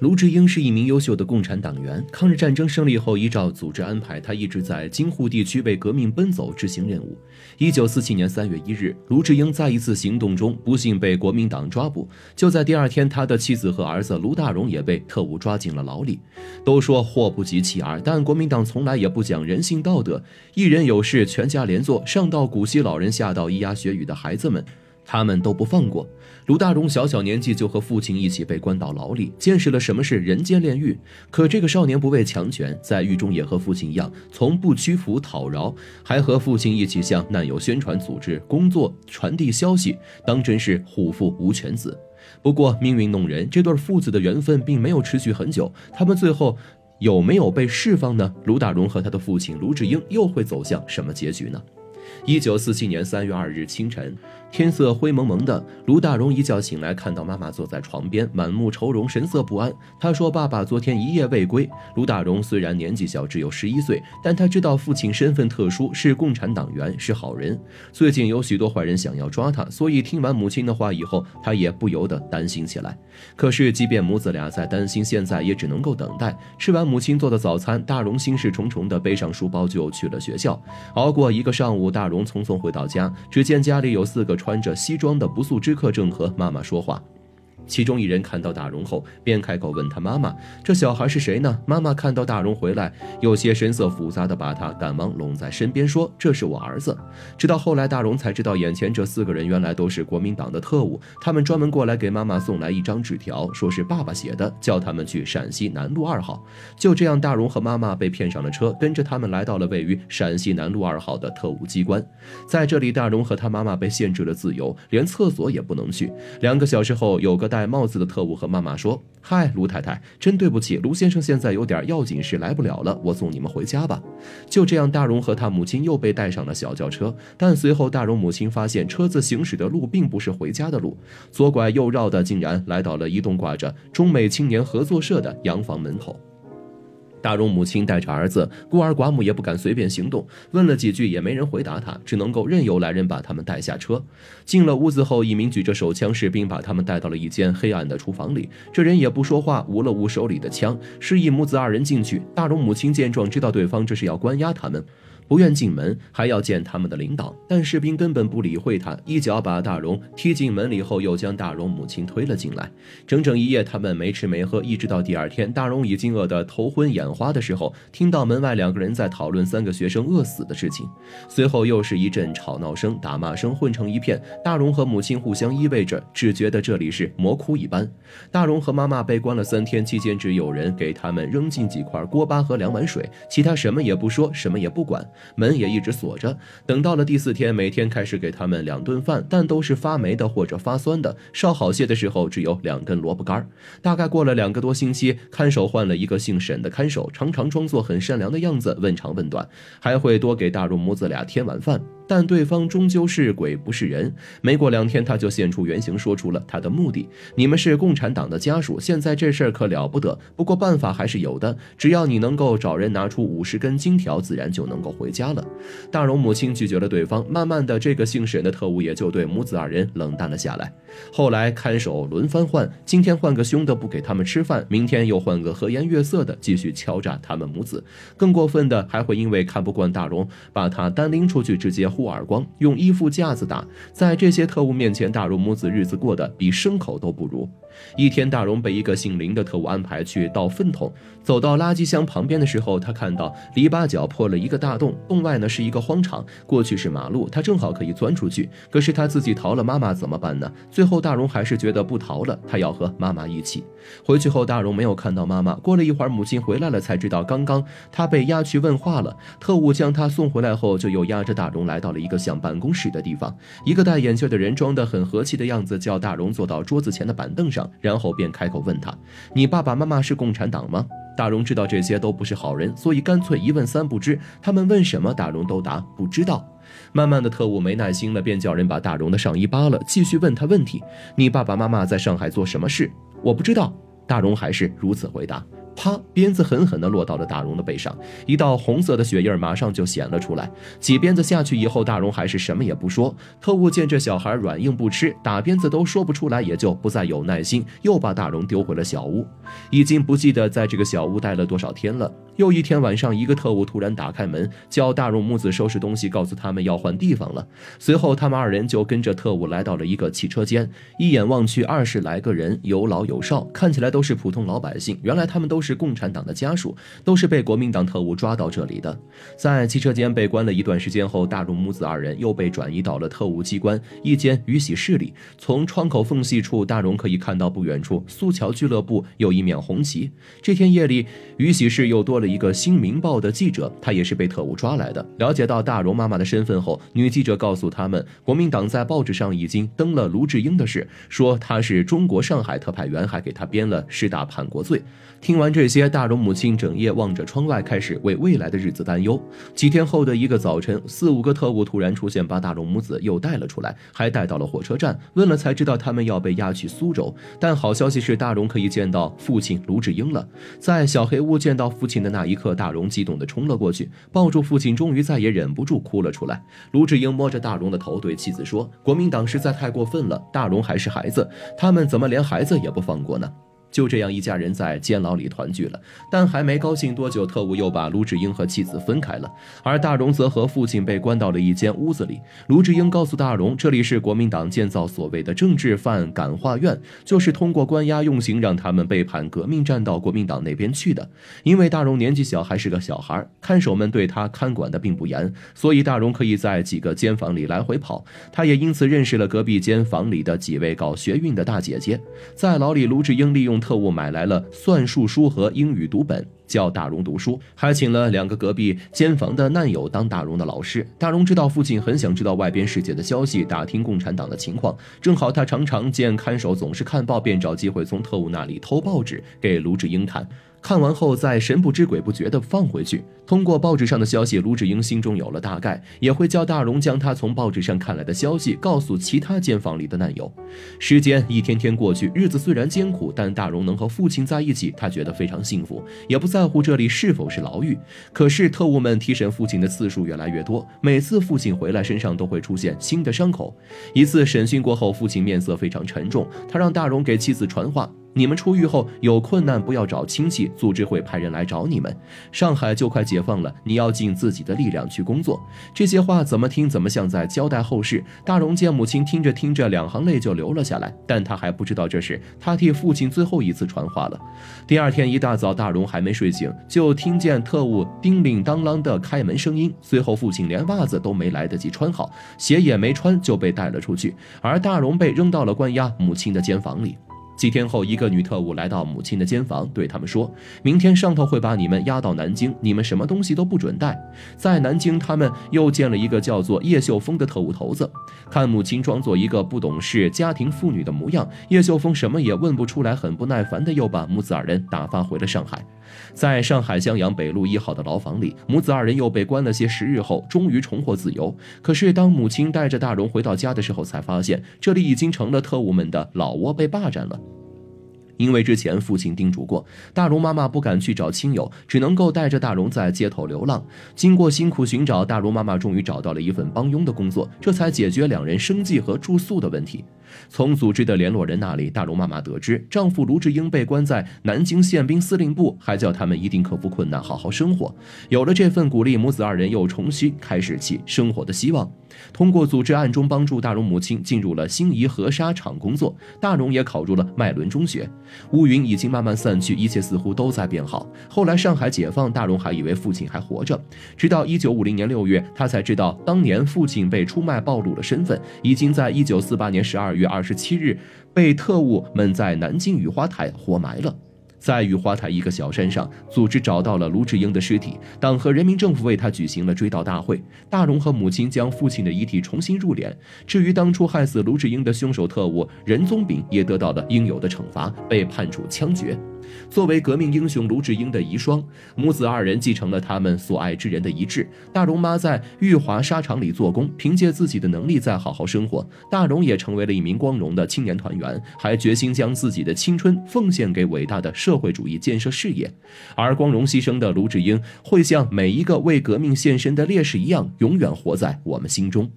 卢志英是一名优秀的共产党员。抗日战争胜利后，依照组织安排，他一直在京沪地区为革命奔走，执行任务。一九四七年三月一日，卢志英在一次行动中不幸被国民党抓捕。就在第二天，他的妻子和儿子卢大荣也被特务抓进了牢里。都说祸不及妻儿，但国民党从来也不讲人性道德，一人有事全家连坐，上到古稀老人，下到咿呀学语的孩子们。他们都不放过卢大荣，小小年纪就和父亲一起被关到牢里，见识了什么是人间炼狱。可这个少年不畏强权，在狱中也和父亲一样，从不屈服讨饶，还和父亲一起向难友宣传组织工作，传递消息，当真是虎父无犬子。不过命运弄人，这对父子的缘分并没有持续很久。他们最后有没有被释放呢？卢大荣和他的父亲卢志英又会走向什么结局呢？一九四七年三月二日清晨。天色灰蒙蒙的，卢大荣一觉醒来，看到妈妈坐在床边，满目愁容，神色不安。他说：“爸爸昨天一夜未归。”卢大荣虽然年纪小，只有十一岁，但他知道父亲身份特殊，是共产党员，是好人。最近有许多坏人想要抓他，所以听完母亲的话以后，他也不由得担心起来。可是，即便母子俩在担心，现在也只能够等待。吃完母亲做的早餐，大荣心事重重地背上书包就去了学校。熬过一个上午，大荣匆匆回到家，只见家里有四个。穿着西装的不速之客正和妈妈说话。其中一人看到大荣后，便开口问他妈妈：“这小孩是谁呢？”妈妈看到大荣回来，有些神色复杂的把他赶忙拢在身边，说：“这是我儿子。”直到后来，大荣才知道，眼前这四个人原来都是国民党的特务，他们专门过来给妈妈送来一张纸条，说是爸爸写的，叫他们去陕西南路二号。就这样，大荣和妈妈被骗上了车，跟着他们来到了位于陕西南路二号的特务机关。在这里，大荣和他妈妈被限制了自由，连厕所也不能去。两个小时后，有个大。戴帽子的特务和妈妈说：“嗨，卢太太，真对不起，卢先生现在有点要紧事来不了了，我送你们回家吧。”就这样，大荣和他母亲又被带上了小轿车。但随后，大荣母亲发现车子行驶的路并不是回家的路，左拐右绕的，竟然来到了一栋挂着“中美青年合作社”的洋房门口。大荣母亲带着儿子，孤儿寡母也不敢随便行动。问了几句，也没人回答他，只能够任由来人把他们带下车。进了屋子后，一名举着手枪士兵把他们带到了一间黑暗的厨房里。这人也不说话，捂了捂手里的枪，示意母子二人进去。大荣母亲见状，知道对方这是要关押他们。不愿进门，还要见他们的领导，但士兵根本不理会他，一脚把大荣踢进门里后，又将大荣母亲推了进来。整整一夜，他们没吃没喝，一直到第二天，大荣已经饿得头昏眼花的时候，听到门外两个人在讨论三个学生饿死的事情。随后又是一阵吵闹声、打骂声混成一片，大荣和母亲互相依偎着，只觉得这里是魔窟一般。大荣和妈妈被关了三天，期间只有人给他们扔进几块锅巴和两碗水，其他什么也不说，什么也不管。门也一直锁着。等到了第四天，每天开始给他们两顿饭，但都是发霉的或者发酸的。烧好些的时候，只有两根萝卜干。大概过了两个多星期，看守换了一个姓沈的看守，常常装作很善良的样子，问长问短，还会多给大荣母子俩添碗饭。但对方终究是鬼不是人，没过两天他就现出原形，说出了他的目的：你们是共产党的家属，现在这事儿可了不得。不过办法还是有的，只要你能够找人拿出五十根金条，自然就能够回回家了。大荣母亲拒绝了对方，慢慢的，这个姓沈的特务也就对母子二人冷淡了下来。后来看守轮番换，今天换个凶的不给他们吃饭，明天又换个和颜悦色的继续敲诈他们母子。更过分的，还会因为看不惯大荣，把他单拎出去直接。呼耳光，用衣服架子打，在这些特务面前，大荣母子日子过得比牲口都不如。一天，大荣被一个姓林的特务安排去倒粪桶。走到垃圾箱旁边的时候，他看到篱笆角破了一个大洞，洞外呢是一个荒场，过去是马路，他正好可以钻出去。可是他自己逃了，妈妈怎么办呢？最后，大荣还是觉得不逃了，他要和妈妈一起回去。后，大荣没有看到妈妈。过了一会儿，母亲回来了，才知道刚刚他被押去问话了。特务将他送回来后，就又押着大荣来到了一个像办公室的地方。一个戴眼镜的人装得很和气的样子，叫大荣坐到桌子前的板凳上。然后便开口问他：“你爸爸妈妈是共产党吗？”大荣知道这些都不是好人，所以干脆一问三不知。他们问什么，大荣都答不知道。慢慢的，特务没耐心了，便叫人把大荣的上衣扒了，继续问他问题：“你爸爸妈妈在上海做什么事？”我不知道。大荣还是如此回答。啪，鞭子狠狠地落到了大荣的背上，一道红色的血印马上就显了出来。几鞭子下去以后，大荣还是什么也不说。特务见这小孩软硬不吃，打鞭子都说不出来，也就不再有耐心，又把大荣丢回了小屋。已经不记得在这个小屋待了多少天了。又一天晚上，一个特务突然打开门，叫大荣母子收拾东西，告诉他们要换地方了。随后，他们二人就跟着特务来到了一个汽车间，一眼望去，二十来个人，有老有少，看起来都是普通老百姓。原来他们都是是共产党的家属，都是被国民党特务抓到这里的。在汽车间被关了一段时间后，大荣母子二人又被转移到了特务机关一间鱼洗室里。从窗口缝隙处，大荣可以看到不远处苏桥俱乐部有一面红旗。这天夜里，鱼洗室又多了。一个《新民报》的记者，他也是被特务抓来的。了解到大荣妈妈的身份后，女记者告诉他们，国民党在报纸上已经登了卢志英的事，说他是中国上海特派员，还给他编了十大叛国罪。听完这些，大荣母亲整夜望着窗外，开始为未来的日子担忧。几天后的一个早晨，四五个特务突然出现，把大荣母子又带了出来，还带到了火车站。问了才知道，他们要被押去苏州。但好消息是，大荣可以见到父亲卢志英了。在小黑屋见到父亲的那一刻，大荣激动地冲了过去，抱住父亲，终于再也忍不住哭了出来。卢志英摸着大荣的头，对妻子说：“国民党实在太过分了，大荣还是孩子，他们怎么连孩子也不放过呢？”就这样，一家人在监牢里团聚了。但还没高兴多久，特务又把卢志英和妻子分开了，而大荣则和父亲被关到了一间屋子里。卢志英告诉大荣，这里是国民党建造所谓的政治犯感化院，就是通过关押用刑让他们背叛革命，站到国民党那边去的。因为大荣年纪小，还是个小孩，看守们对他看管的并不严，所以大荣可以在几个监房里来回跑。他也因此认识了隔壁间房里的几位搞学运的大姐姐。在牢里，卢志英利用。特务买来了算术书和英语读本，叫大荣读书，还请了两个隔壁监房的难友当大荣的老师。大荣知道父亲很想知道外边世界的消息，打听共产党的情况。正好他常常见看守总是看报，便找机会从特务那里偷报纸给卢志英看。看完后再神不知鬼不觉地放回去。通过报纸上的消息，卢志英心中有了大概，也会叫大荣将他从报纸上看来的消息告诉其他监房里的难友。时间一天天过去，日子虽然艰苦，但大荣能和父亲在一起，他觉得非常幸福，也不在乎这里是否是牢狱。可是特务们提审父亲的次数越来越多，每次父亲回来，身上都会出现新的伤口。一次审讯过后，父亲面色非常沉重，他让大荣给妻子传话。你们出狱后有困难不要找亲戚，组织会派人来找你们。上海就快解放了，你要尽自己的力量去工作。这些话怎么听怎么像在交代后事。大荣见母亲听着听着，两行泪就流了下来，但他还不知道这是他替父亲最后一次传话了。第二天一大早，大荣还没睡醒，就听见特务叮铃当啷的开门声音。随后父亲连袜子都没来得及穿好，鞋也没穿就被带了出去，而大荣被扔到了关押母亲的监房里。几天后，一个女特务来到母亲的监房，对他们说：“明天上头会把你们押到南京，你们什么东西都不准带。”在南京，他们又见了一个叫做叶秀峰的特务头子。看母亲装作一个不懂事家庭妇女的模样，叶秀峰什么也问不出来，很不耐烦的又把母子二人打发回了上海。在上海襄阳北路一号的牢房里，母子二人又被关了些时日后，终于重获自由。可是，当母亲带着大荣回到家的时候，才发现这里已经成了特务们的老窝，被霸占了。因为之前父亲叮嘱过，大荣妈妈不敢去找亲友，只能够带着大荣在街头流浪。经过辛苦寻找，大荣妈妈终于找到了一份帮佣的工作，这才解决两人生计和住宿的问题。从组织的联络人那里，大荣妈妈得知丈夫卢志英被关在南京宪兵司令部，还叫他们一定克服困难，好好生活。有了这份鼓励，母子二人又重新开始起生活的希望。通过组织，暗中帮助大荣母亲进入了兴宜河沙厂工作，大荣也考入了麦伦中学。乌云已经慢慢散去，一切似乎都在变好。后来上海解放，大荣还以为父亲还活着，直到一九五零年六月，他才知道当年父亲被出卖暴露了身份，已经在一九四八年十二月二十七日被特务们在南京雨花台活埋了。在雨花台一个小山上，组织找到了卢志英的尸体，党和人民政府为他举行了追悼大会。大荣和母亲将父亲的遗体重新入殓。至于当初害死卢志英的凶手特务任宗炳，也得到了应有的惩罚，被判处枪决。作为革命英雄卢志英的遗孀，母子二人继承了他们所爱之人的遗志。大荣妈在裕华纱厂里做工，凭借自己的能力在好好生活。大荣也成为了一名光荣的青年团员，还决心将自己的青春奉献给伟大的社会主义建设事业。而光荣牺牲的卢志英，会像每一个为革命献身的烈士一样，永远活在我们心中。